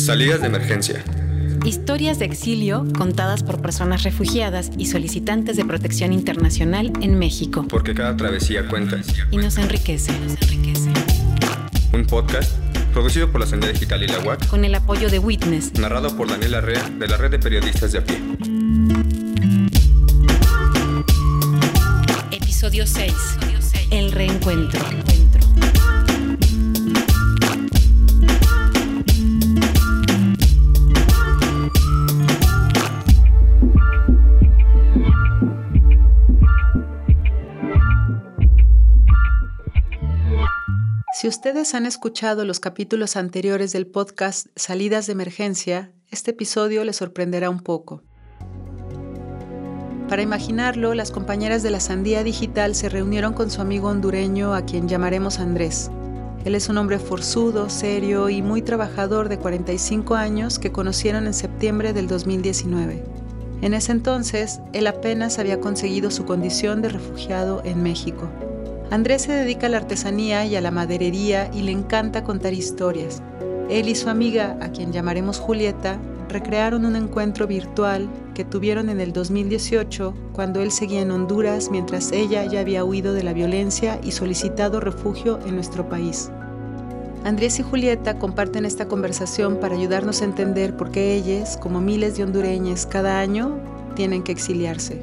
Salidas de emergencia. Historias de exilio contadas por personas refugiadas y solicitantes de protección internacional en México. Porque cada travesía cuenta. Y nos enriquece. Un podcast producido por la Sendera Digital y la UAC. Con el apoyo de Witness. Narrado por Daniela Arrea de la Red de Periodistas de a pie. Episodio 6. El reencuentro. Ustedes han escuchado los capítulos anteriores del podcast Salidas de Emergencia, este episodio les sorprenderá un poco. Para imaginarlo, las compañeras de la Sandía Digital se reunieron con su amigo hondureño a quien llamaremos Andrés. Él es un hombre forzudo, serio y muy trabajador de 45 años que conocieron en septiembre del 2019. En ese entonces, él apenas había conseguido su condición de refugiado en México. Andrés se dedica a la artesanía y a la maderería y le encanta contar historias. Él y su amiga, a quien llamaremos Julieta, recrearon un encuentro virtual que tuvieron en el 2018 cuando él seguía en Honduras mientras ella ya había huido de la violencia y solicitado refugio en nuestro país. Andrés y Julieta comparten esta conversación para ayudarnos a entender por qué ellas, como miles de hondureños cada año, tienen que exiliarse.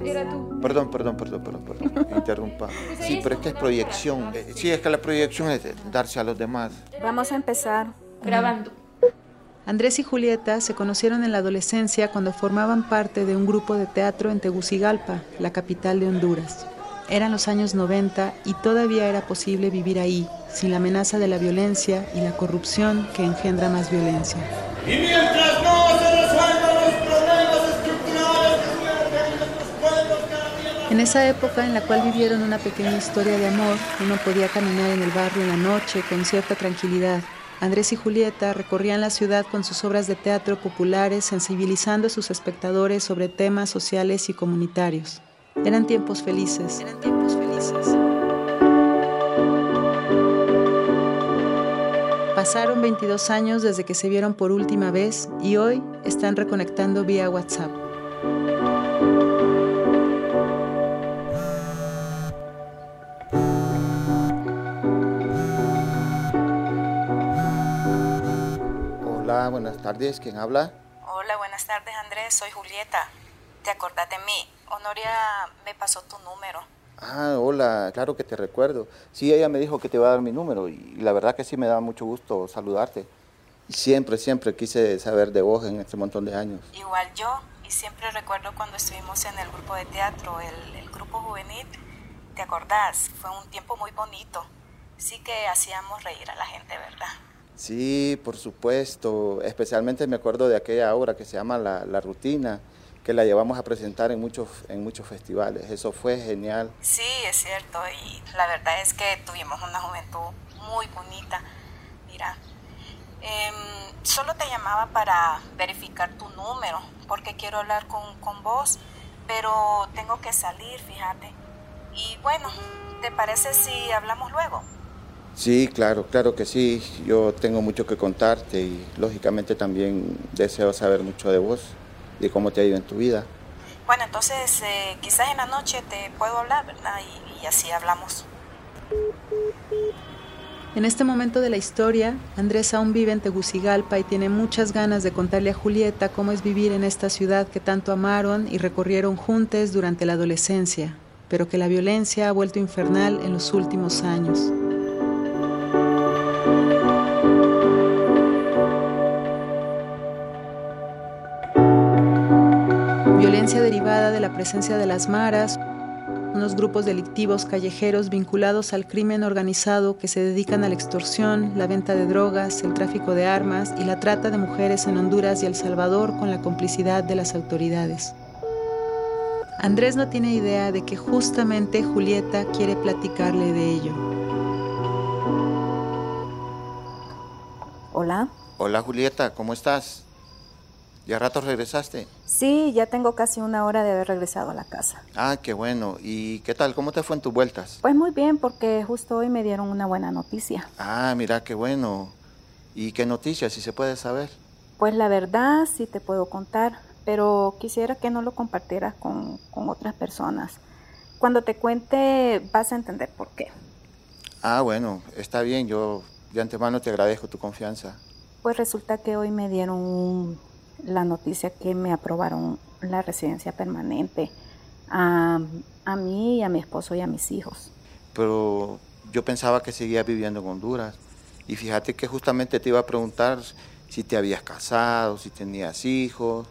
Perdón, Era, tú. Perdón, perdón, perdón, perdón, perdón. Interrumpa. Sí, pero es que es proyección. Eh, Sí, es que la proyección es darse a los demás. Vamos a empezar grabando. Andrés y Julieta se conocieron en la adolescencia cuando formaban parte de un grupo de teatro en Tegucigalpa, la capital de Honduras. Eran los años 90 y todavía era posible vivir ahí, sin la amenaza de la violencia y la corrupción que engendra más violencia. Y mientras no se resuelvan los problemas estructurales que sumergen nuestros pueblos cada día más En esa época en la cual vivieron una pequeña historia de amor, uno podía caminar en el barrio en la noche con cierta tranquilidad. Andrés y Julieta recorrían la ciudad con sus obras de teatro populares, sensibilizando a sus espectadores sobre temas sociales y comunitarios. Eran tiempos felices. Eran tiempos felices. Pasaron 22 años desde que se vieron por última vez y hoy están reconectando vía WhatsApp. Tardes. ¿Quién habla? Hola, buenas tardes Andrés, soy Julieta. ¿Te acordás de mí? Honoria me pasó tu número. Ah, hola, claro que te recuerdo. Sí, ella me dijo que te iba a dar mi número y la verdad que sí me da mucho gusto saludarte. Siempre, siempre quise saber de vos en este montón de años. Igual yo, y siempre recuerdo cuando estuvimos en el grupo de teatro, el, el grupo juvenil. ¿Te acordás? Fue un tiempo muy bonito. Sí que hacíamos reír a la gente, ¿verdad? Sí, por supuesto. Especialmente me acuerdo de aquella obra que se llama La, La Rutina, que la llevamos a presentar en muchos, en muchos festivales. Eso fue genial. Sí, es cierto, y la verdad es que tuvimos una juventud muy bonita. Mira, em, solo te llamaba para verificar tu número, porque quiero hablar con, con vos, pero tengo que salir, fíjate. Y bueno, ¿te parece si hablamos luego? Sí, claro, claro que sí. Yo tengo mucho que contarte y lógicamente también deseo saber mucho de vos y de cómo te ha ido en tu vida. Bueno, entonces eh, quizás en la noche te puedo hablar, ¿verdad? Y, y así hablamos. En este momento de la historia, Andrés aún vive en Tegucigalpa y tiene muchas ganas de contarle a Julieta cómo es vivir en esta ciudad que tanto amaron y recorrieron juntos durante la adolescencia, pero que la violencia ha vuelto infernal en los últimos años. De la presencia de las maras, unos grupos delictivos callejeros vinculados al crimen organizado que se dedican a la extorsión, la venta de drogas, el tráfico de armas y la trata de mujeres en Honduras y El Salvador con la complicidad de las autoridades. Andrés no tiene idea de que justamente Julieta quiere platicarle de ello. Hola. Hola Julieta, ¿cómo estás? ¿Ya rato regresaste? Sí, ya tengo casi una hora de haber regresado a la casa. Ah, qué bueno. ¿Y qué tal? ¿Cómo te fue en tus vueltas? Pues muy bien, porque justo hoy me dieron una buena noticia. Ah, mira, qué bueno. ¿Y qué noticias, si se puede saber? Pues la verdad sí te puedo contar, pero quisiera que no lo compartieras con, con otras personas. Cuando te cuente vas a entender por qué. Ah, bueno, está bien, yo de antemano te agradezco tu confianza. Pues resulta que hoy me dieron la noticia que me aprobaron la residencia permanente a, a mí y a mi esposo y a mis hijos. Pero yo pensaba que seguías viviendo en Honduras. Y fíjate que justamente te iba a preguntar si te habías casado, si tenías hijos.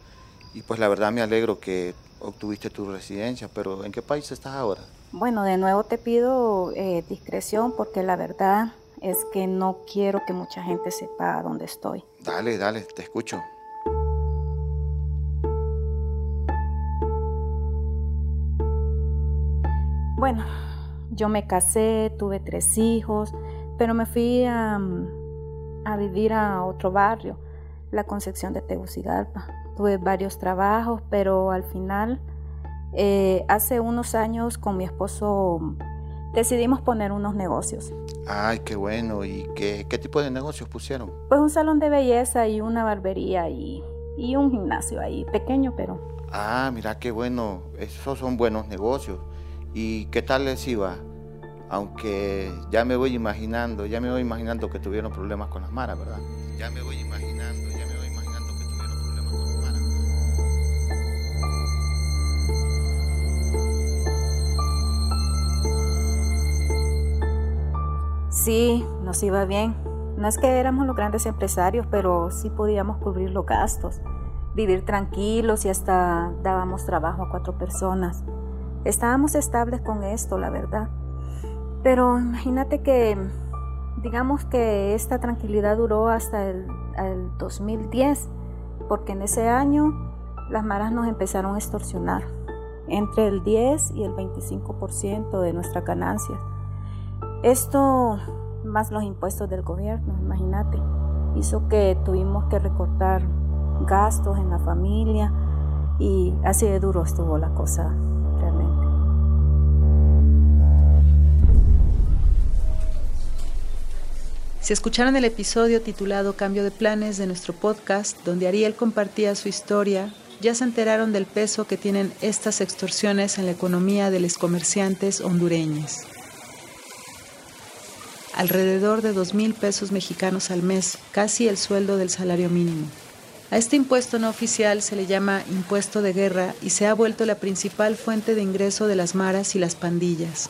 Y pues la verdad me alegro que obtuviste tu residencia, pero ¿en qué país estás ahora? Bueno, de nuevo te pido eh, discreción porque la verdad es que no quiero que mucha gente sepa dónde estoy. Dale, dale, te escucho. Bueno, yo me casé, tuve tres hijos, pero me fui a, a vivir a otro barrio, la Concepción de Tegucigalpa. Tuve varios trabajos, pero al final, eh, hace unos años con mi esposo decidimos poner unos negocios. Ay, qué bueno. ¿Y qué, qué tipo de negocios pusieron? Pues un salón de belleza y una barbería y, y un gimnasio ahí, pequeño, pero... Ah, mira qué bueno. Esos son buenos negocios. ¿Y qué tal les iba? Aunque ya me voy imaginando, ya me voy imaginando que tuvieron problemas con las maras, ¿verdad? Ya me voy imaginando, ya me voy imaginando que tuvieron problemas con las maras. Sí, nos iba bien. No es que éramos los grandes empresarios, pero sí podíamos cubrir los gastos, vivir tranquilos y hasta dábamos trabajo a cuatro personas. Estábamos estables con esto, la verdad. Pero imagínate que, digamos que esta tranquilidad duró hasta el, el 2010, porque en ese año las maras nos empezaron a extorsionar entre el 10 y el 25% de nuestra ganancia. Esto, más los impuestos del gobierno, imagínate, hizo que tuvimos que recortar gastos en la familia y así de duro estuvo la cosa Si escucharon el episodio titulado Cambio de Planes de nuestro podcast, donde Ariel compartía su historia, ya se enteraron del peso que tienen estas extorsiones en la economía de los comerciantes hondureños. Alrededor de dos mil pesos mexicanos al mes, casi el sueldo del salario mínimo. A este impuesto no oficial se le llama impuesto de guerra y se ha vuelto la principal fuente de ingreso de las maras y las pandillas.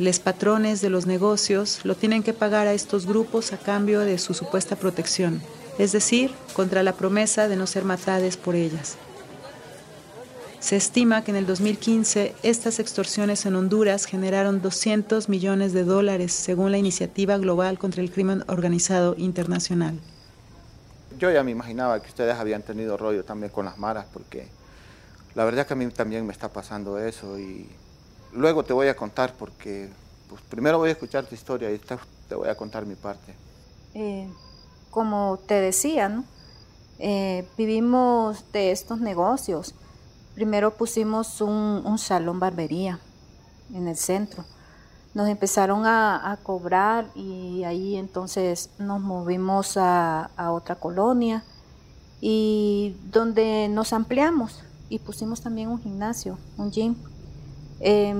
Les patrones de los negocios lo tienen que pagar a estos grupos a cambio de su supuesta protección, es decir, contra la promesa de no ser matadas por ellas. Se estima que en el 2015 estas extorsiones en Honduras generaron 200 millones de dólares según la Iniciativa Global contra el Crimen Organizado Internacional. Yo ya me imaginaba que ustedes habían tenido rollo también con las maras, porque la verdad que a mí también me está pasando eso y luego te voy a contar porque pues, primero voy a escuchar tu historia y después te voy a contar mi parte. Eh, como te decía, ¿no? Eh, vivimos de estos negocios. Primero pusimos un, salón barbería en el centro. Nos empezaron a, a, cobrar y ahí entonces nos movimos a, a otra colonia y donde nos ampliamos y pusimos también un gimnasio, un gym. Eh,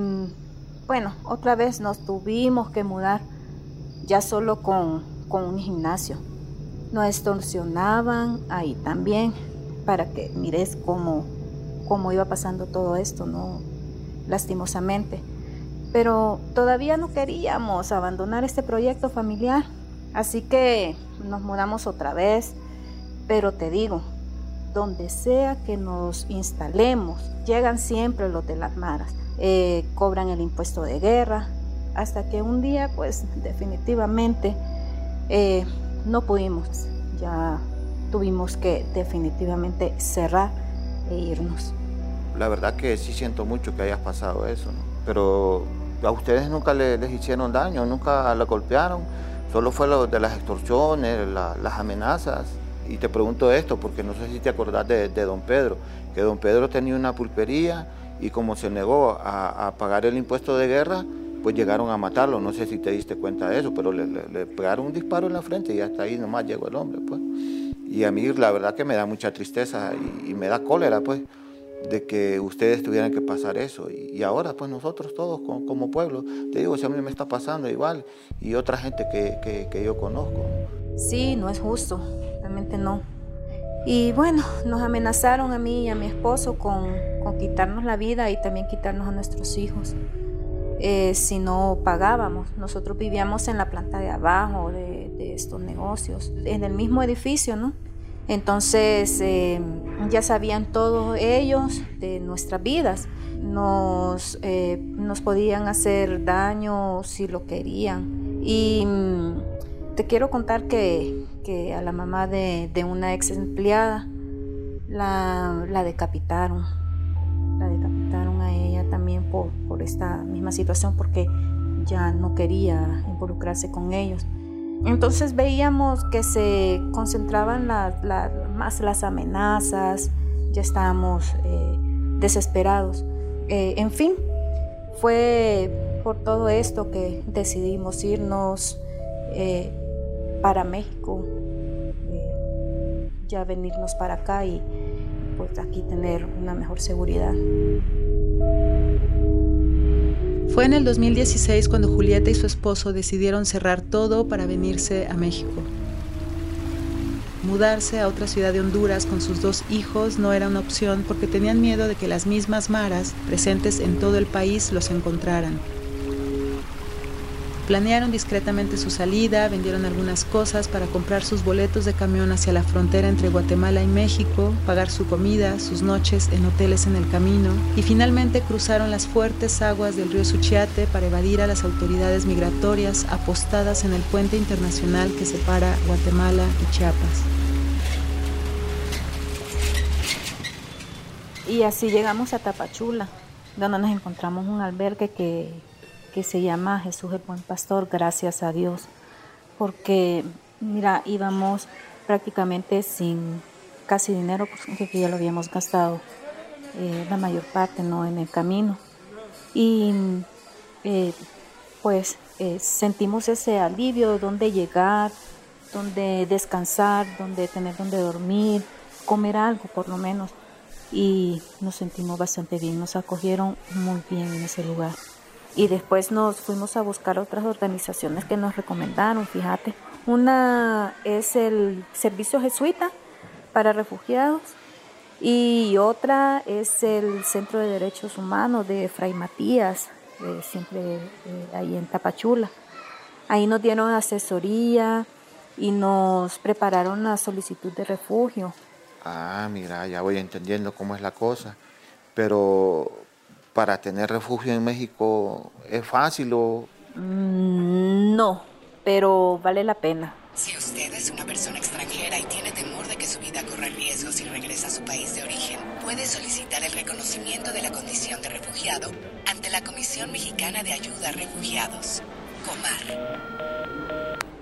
bueno, otra vez nos tuvimos que mudar ya solo con, con un gimnasio. Nos extorsionaban ahí también para que mires cómo, cómo iba pasando todo esto, ¿no? Lastimosamente. Pero todavía no queríamos abandonar este proyecto familiar, así que nos mudamos otra vez. Pero te digo, donde sea que nos instalemos, llegan siempre los de las maras eh, cobran el impuesto de guerra, hasta que un día pues definitivamente eh, no pudimos, ya tuvimos que definitivamente cerrar e irnos. La verdad que sí siento mucho que hayas pasado eso, pero a ustedes nunca les, hicieron daño, nunca la golpearon, solo fue lo de las extorsiones, la, las amenazas. Y te pregunto esto porque no sé si te acordás de, don Pedro, que don Pedro tenía una pulpería y como se negó a, a, pagar el impuesto de guerra, pues llegaron a matarlo, no sé si te diste cuenta de eso, pero le, pegaron un disparo en la frente y hasta ahí nomás llegó el hombre, pues. Y a mí la verdad que me da mucha tristeza y, me da cólera, pues, de que ustedes tuvieran que pasar eso. Y, ahora, pues nosotros todos como, pueblo, te digo, si a mí me está pasando igual, y otra gente que, que yo conozco. Sí, no es justo, no. Y bueno, nos amenazaron a mí y a mi esposo con, quitarnos la vida y también quitarnos a nuestros hijos. Eh, si no pagábamos. Nosotros vivíamos en la planta de abajo de, estos negocios, en el mismo edificio, ¿no? Entonces eh, ya sabían todos ellos de nuestras vidas. Nos, eh, nos podían hacer daño si lo querían. Y mm, te quiero contar que, que a la mamá de, de una ex empleada la, decapitaron. La decapitaron a ella también por, por esta misma situación porque ya no quería involucrarse con ellos. Entonces veíamos que se concentraban más las amenazas, ya estábamos eh, desesperados. Eh, en fin, fue por todo esto que decidimos irnos eh, para México, ya venirnos para acá y pues aquí tener una mejor seguridad. Fue en el 2016 cuando Julieta y su esposo decidieron cerrar todo para venirse a México. Mudarse a otra ciudad de Honduras con sus dos hijos no era una opción porque tenían miedo de que las mismas maras presentes en todo el país los encontraran. Planearon discretamente su salida, vendieron algunas cosas para comprar sus boletos de camión hacia la frontera entre Guatemala y México, pagar su comida, sus noches en hoteles en el camino y finalmente cruzaron las fuertes aguas del río Suchiate para evadir a las autoridades migratorias apostadas en el puente internacional que separa Guatemala y Chiapas. Y así llegamos a Tapachula, donde nos encontramos un albergue que que se llama Jesús el Buen Pastor, gracias a Dios, porque mira, íbamos prácticamente sin casi dinero, porque ya lo habíamos gastado eh, la mayor parte no en el camino. Y eh, pues eh, sentimos ese alivio de dónde llegar, donde descansar, donde tener donde dormir, comer algo por lo menos. Y nos sentimos bastante bien, nos acogieron muy bien en ese lugar y después nos fuimos a buscar otras organizaciones que nos recomendaron, fíjate. Una es el Servicio Jesuita para Refugiados y otra es el Centro de Derechos Humanos de Fray Matías, eh, siempre eh, ahí en Tapachula. Ahí nos dieron asesoría y nos prepararon la solicitud de refugio. Ah, mira, ya voy entendiendo cómo es la cosa. Pero para tener refugio en México es fácil o...? Mm, no, pero vale la pena. Si usted es una persona extranjera y tiene temor de que su vida corra riesgo si regresa a su país de origen, puede solicitar el reconocimiento de la condición de refugiado ante la Comisión Mexicana de Ayuda a Refugiados, COMAR.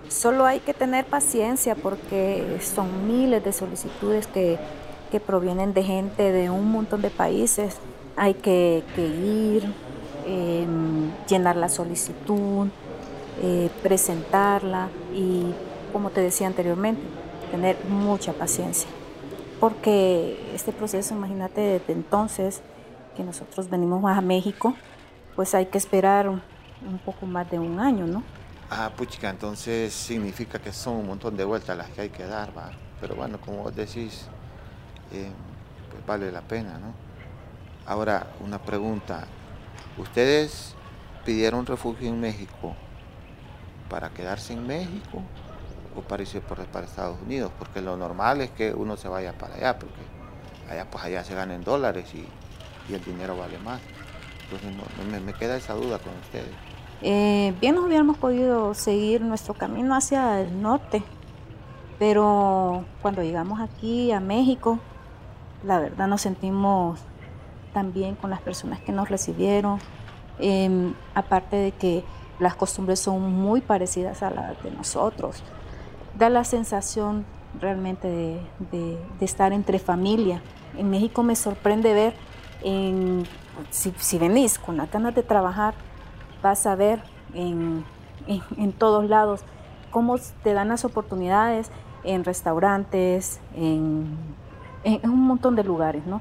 Solo hay que tener paciencia porque son miles de solicitudes que, que provienen de gente de un montón de países hay que, ir, em, llenar la solicitud, eh, presentarla y, como te decía anteriormente, tener mucha paciencia. Porque este proceso, imagínate, desde entonces que nosotros venimos a México, pues hay que esperar un, poco más de un año, ¿no? Ah, puchica, entonces significa que son un montón de vueltas las que hay que dar. Pero bueno, como vos decís, eh, pues vale la pena, ¿no? Ahora, una pregunta. ¿Ustedes pidieron refugio en México para quedarse en México o para irse para Estados Unidos? Porque lo normal es que uno se vaya para allá, porque allá pues allá se ganan dólares y, el dinero vale más. Entonces me, queda esa duda con ustedes. Eh, bien nos hubiéramos podido seguir nuestro camino hacia el norte, pero cuando llegamos aquí a México, la verdad nos sentimos también con las personas que nos recibieron, em, aparte de que las costumbres son muy parecidas a las de nosotros. Da la sensación realmente de, estar entre familia. En México me sorprende ver, si, venís con las ganas de trabajar, vas a ver en, todos lados cómo te dan las oportunidades en restaurantes, en, en, un montón de lugares, ¿no?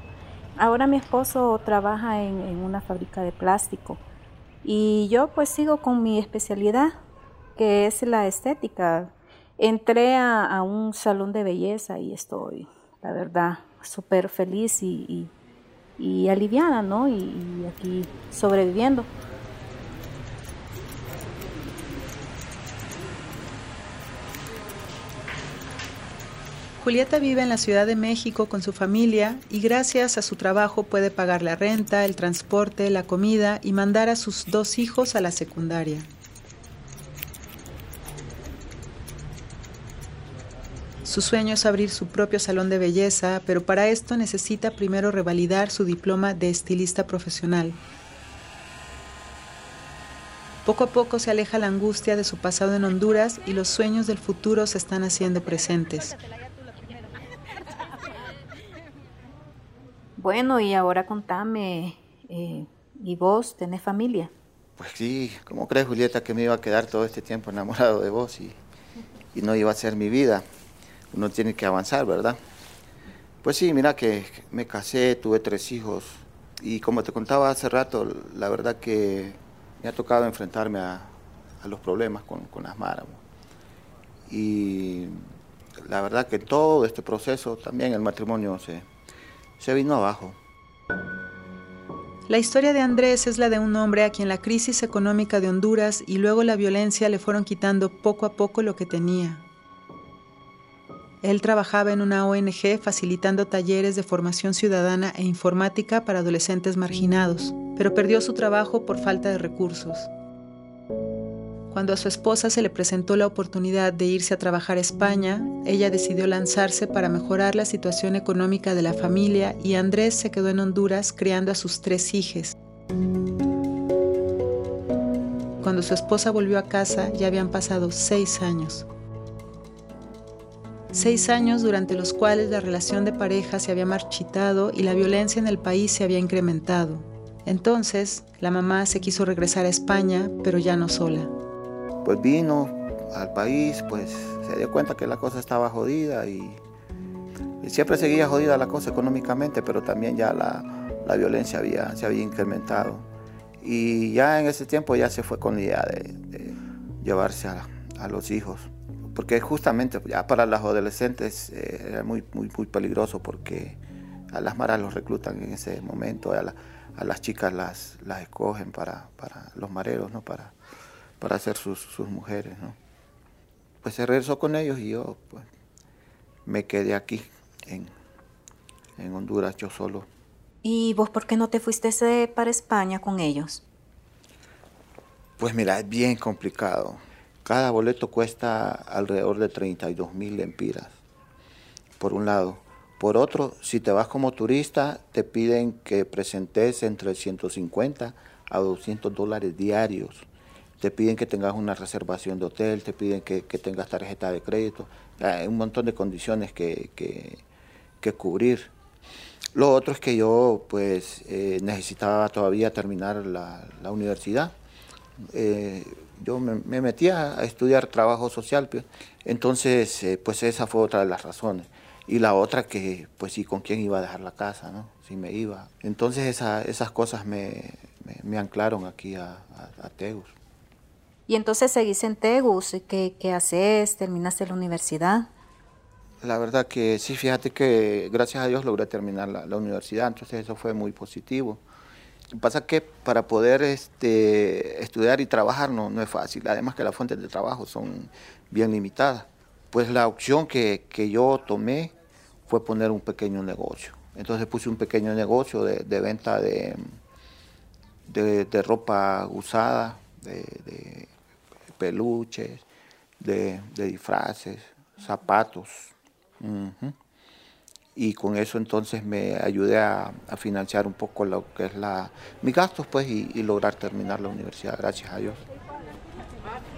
Ahora mi esposo trabaja en, una fábrica de plástico y yo pues sigo con mi especialidad, que es la estética. Entré a, un salón de belleza y estoy, la verdad, súper feliz y, aliviada, ¿no? y aquí sobreviviendo. Julieta vive en la Ciudad de México con su familia y gracias a su trabajo puede pagar la renta, el transporte, la comida y mandar a sus dos hijos a la secundaria. Su sueño es abrir su propio salón de belleza, pero para esto necesita primero revalidar su diploma de estilista profesional. Poco a poco se aleja la angustia de su pasado en Honduras y los sueños del futuro se están haciendo presentes. Bueno, y ahora contame, eh, ¿y vos tenés familia? Pues sí, ¿cómo crees Julieta que me iba a quedar todo este tiempo enamorado de vos y, y no iba a ser mi vida? Uno tiene que avanzar, ¿verdad? Pues sí, mira que me casé, tuve tres hijos y como te contaba hace rato, la verdad que me ha tocado enfrentarme a, a los problemas con, con las maras. Y la verdad que todo este proceso, también el matrimonio se, se vino abajo. La historia de Andrés es la de un hombre a quien la crisis económica de Honduras y luego la violencia le fueron quitando poco a poco lo que tenía. Él trabajaba en una ONG facilitando talleres de formación ciudadana e informática para adolescentes marginados, pero perdió su trabajo por falta de recursos. Cuando a su esposa se le presentó la oportunidad de irse a trabajar a España, ella decidió lanzarse para mejorar la situación económica de la familia y Andrés se quedó en Honduras criando a sus tres hijas. Cuando su esposa volvió a casa ya habían pasado seis años. Seis años durante los cuales la relación de pareja se había marchitado y la violencia en el país se había incrementado. Entonces, la mamá se quiso regresar a España, pero ya no sola pues vino al país, pues se dio cuenta que la cosa estaba jodida y, siempre seguía jodida la cosa económicamente, pero también ya la, violencia había, se había incrementado. Y ya en ese tiempo ya se fue con la idea de, llevarse a, los hijos, porque justamente ya para los adolescentes eh, era muy, muy, peligroso porque a las maras los reclutan en ese momento, a, las chicas las, las escogen para, para los mareros, ¿no? para, para ser sus, sus mujeres. ¿no? Pues se regresó con ellos y yo pues, me quedé aquí en, en Honduras yo solo. ¿Y vos por qué no te fuiste para España con ellos? Pues mira, es bien complicado. Cada boleto cuesta alrededor de 32 mil lempiras, por un lado. Por otro, si te vas como turista, te piden que presentes entre 150 a 200 dólares diarios te piden que tengas una reservación de hotel, te piden que, tengas tarjeta de crédito, hay un montón de condiciones que, cubrir. Lo otro es que yo pues eh, necesitaba todavía terminar la, universidad. Eh, yo me, metía a estudiar trabajo social, pues. entonces eh, pues esa fue otra de las razones. Y la otra que pues sí, con quién iba a dejar la casa, ¿no? Si me iba. Entonces esas cosas me, anclaron aquí a, a, a Tegus. Y entonces seguís en Tegus, ¿qué, qué haces? ¿Terminaste la universidad? La verdad que sí, fíjate que gracias a Dios logré terminar la, universidad, entonces eso fue muy positivo. Pasa que para poder este, estudiar y trabajar no, no es fácil, además que las fuentes de trabajo son bien limitadas. Pues la opción que, que yo tomé fue poner un pequeño negocio. Entonces puse un pequeño negocio de, de venta de, de, de, ropa usada, de, peluches, de, disfraces, zapatos. Y con eso entonces me ayudé a, financiar un poco lo que es la, mis gastos pues y, lograr terminar la universidad, gracias a Dios.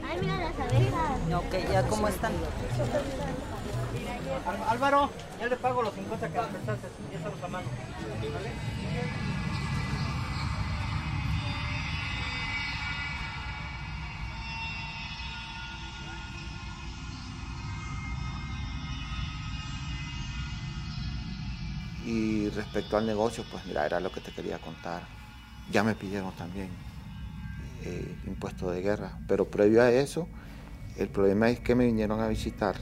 Ay, mira las abejas. Ok, ¿ya cómo están? Álvaro, ya le pago los 50 que me prestaste, ya estamos a mano. ¿Vale? Y respecto al negocio, pues mira, era lo que te quería contar. Ya me pidieron también eh, impuesto de guerra, pero previo a eso, el problema es que me vinieron a visitar,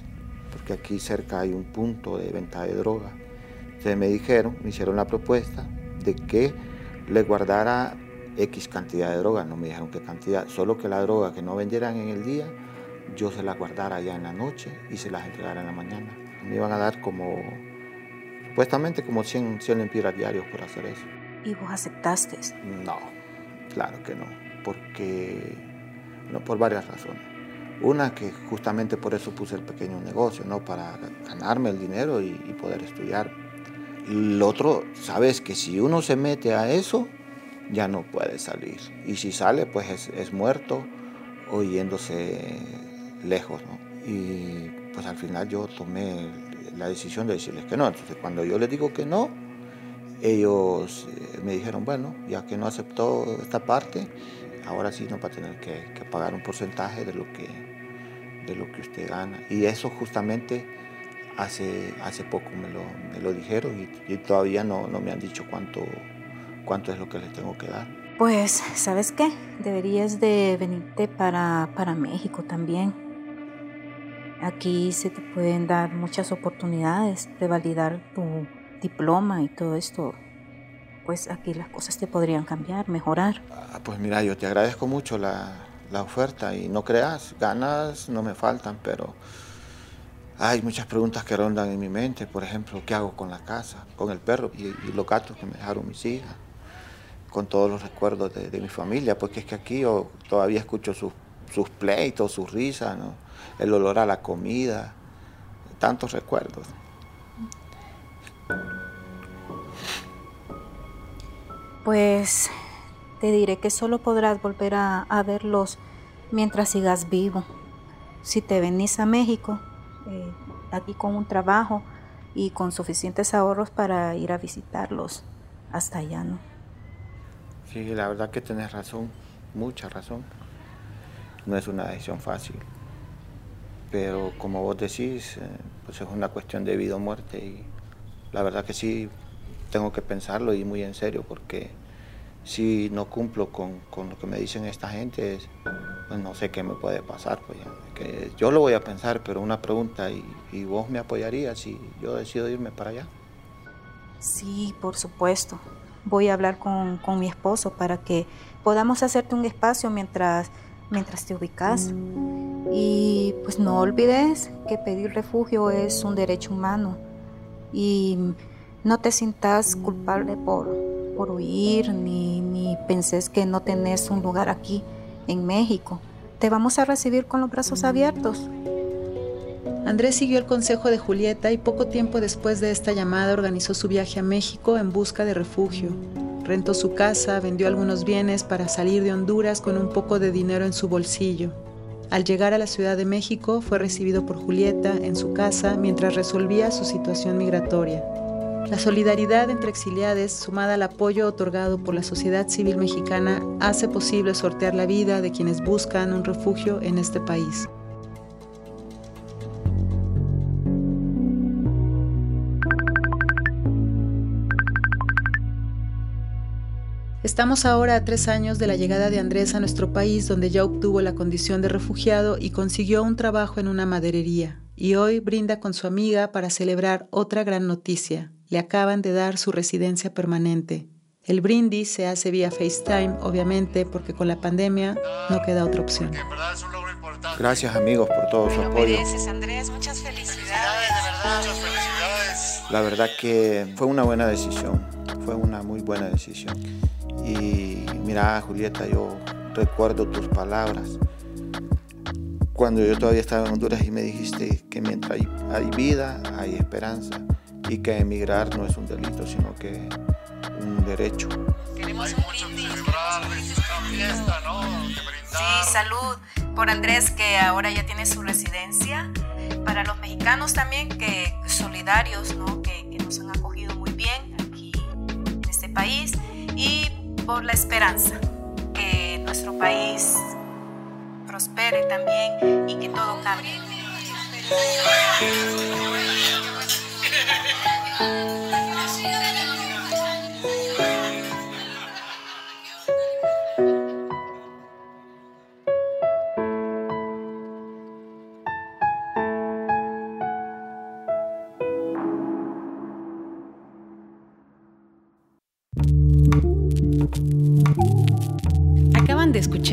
porque aquí cerca hay un punto de venta de droga. Entonces me dijeron, me hicieron la propuesta de que le guardara X cantidad de droga, no me dijeron qué cantidad, solo que la droga que no vendieran en el día, yo se la guardara ya en la noche y se las entregara en la mañana. Me iban a dar como, supuestamente como 100, 100 lempiras diarios por hacer eso. ¿Y vos aceptaste? No, claro que no, porque, no, por varias razones. Una que justamente por eso puse el pequeño negocio, ¿no? Para ganarme el dinero y, y poder estudiar. El otro, sabes que si uno se mete a eso, ya no puede salir. Y si sale, pues es, es muerto o yéndose lejos. ¿no? Y pues al final yo tomé la decisión de decirles que no. Entonces cuando yo les digo que no, ellos eh, me dijeron, bueno, ya que no aceptó esta parte, ahora sí no va a tener que, que pagar un porcentaje de lo que, de lo que usted gana. Y eso justamente hace, hace poco me lo, me lo dijeron y, y todavía no, no me han dicho cuánto, cuánto es lo que les tengo que dar. Pues, ¿sabes qué? Deberías de venirte para, para México también. Aquí se te pueden dar muchas oportunidades de validar tu diploma y todo esto. Pues aquí las cosas te podrían cambiar, mejorar. Ah, pues mira, yo te agradezco mucho la, la oferta y no creas, ganas no me faltan, pero hay muchas preguntas que rondan en mi mente. Por ejemplo, ¿qué hago con la casa, con el perro y, y los gatos que me dejaron mis hijas? con todos los recuerdos de, mi familia, porque es que aquí yo todavía escucho sus, sus pleitos, sus risas, ¿no? El olor a la comida, tantos recuerdos. Pues te diré que solo podrás volver a, a verlos mientras sigas vivo. Si te venís a México, eh, aquí con un trabajo y con suficientes ahorros para ir a visitarlos hasta allá, ¿no? Sí, la verdad que tenés razón, mucha razón. No es una decisión fácil. Pero como vos decís, eh, pues es una cuestión de vida o muerte y la verdad que sí tengo que pensarlo y muy en serio porque si no cumplo con, con lo que me dicen esta gente, pues no sé qué me puede pasar. Pues ya. Que yo lo voy a pensar, pero una pregunta, ¿y, ¿y vos me apoyarías si yo decido irme para allá? Sí, por supuesto voy a hablar con, con, mi esposo para que podamos hacerte un espacio mientras, mientras te ubicas. Y pues no olvides que pedir refugio es un derecho humano y no te sientas culpable por, por huir ni, ni penses que no tenés un lugar aquí en México. Te vamos a recibir con los brazos abiertos. Andrés siguió el consejo de Julieta y poco tiempo después de esta llamada organizó su viaje a México en busca de refugio. Rentó su casa, vendió algunos bienes para salir de Honduras con un poco de dinero en su bolsillo. Al llegar a la Ciudad de México fue recibido por Julieta en su casa mientras resolvía su situación migratoria. La solidaridad entre exiliados, sumada al apoyo otorgado por la sociedad civil mexicana, hace posible sortear la vida de quienes buscan un refugio en este país. Estamos ahora a tres años de la llegada de Andrés a nuestro país, donde ya obtuvo la condición de refugiado y consiguió un trabajo en una maderería. Y hoy brinda con su amiga para celebrar otra gran noticia. Le acaban de dar su residencia permanente. El brindis se hace vía FaceTime, obviamente, porque con la pandemia no queda otra opción. Gracias amigos por todo su apoyo. Mereces, Andrés, muchas felicidades. Muchas felicidades. La verdad que fue una buena decisión, fue una muy buena decisión. Y mira, Julieta, yo recuerdo tus palabras. Cuando yo todavía estaba en Honduras y me dijiste que mientras hay, hay vida, hay esperanza. Y que emigrar no es un delito, sino que un derecho. Queremos un brindis. celebrar esta fiesta, ¿no? Sí, salud por Andrés que ahora ya tiene su residencia. Para los mexicanos también que solidarios, ¿no? Que, que nos han acogido muy bien aquí en este país y por la esperanza que nuestro país prospere también y que todo cambie.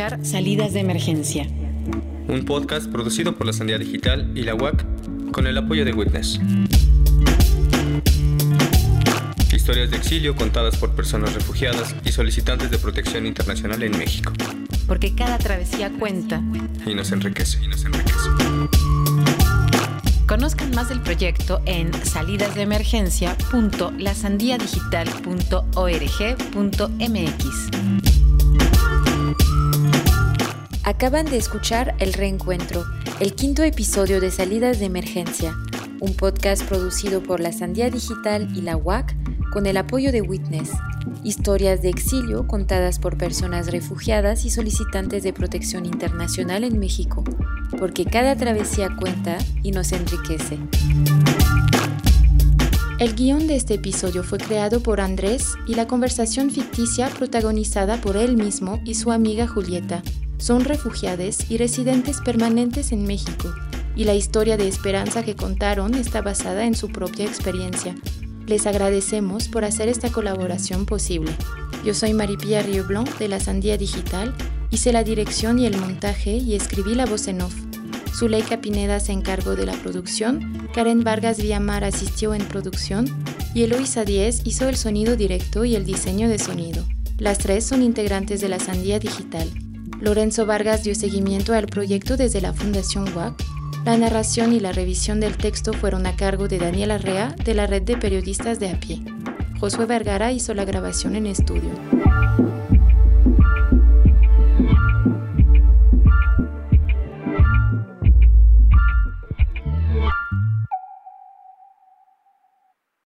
escuchar Salidas de Emergencia, un podcast producido por la Sandía Digital y la UAC con el apoyo de Witness. Historias de exilio contadas por personas refugiadas y solicitantes de protección internacional en México. porque cada travesía cuenta. Y nos enriquece. Y nos enriquece. Conozcan más del proyecto en salidasdeemergencia.lasandiadigital.org.mx. Acaban de escuchar El Reencuentro, el quinto episodio de Salidas de Emergencia, un podcast producido por la Sandía Digital y la UAC con el apoyo de Witness. Historias de exilio contadas por personas refugiadas y solicitantes de protección internacional en México, porque cada travesía cuenta y nos enriquece. El guion de este episodio fue creado por Andrés y la conversación ficticia protagonizada por él mismo y su amiga Julieta. Son refugiados y residentes permanentes en México, y la historia de esperanza que contaron está basada en su propia experiencia. Les agradecemos por hacer esta colaboración posible. Yo soy Maripía Río de la Sandía Digital, hice la dirección y el montaje y escribí la voz en off. Zuleika Pineda se encargó de la producción, Karen Vargas Villamar asistió en producción y Eloisa Díez hizo el sonido directo y el diseño de sonido. Las tres son integrantes de la Sandía Digital. Lorenzo Vargas dio seguimiento al proyecto desde la Fundación WAC. La narración y la revisión del texto fueron a cargo de Daniel Arrea de la Red de Periodistas de a pie. Josué Vergara hizo la grabación en estudio.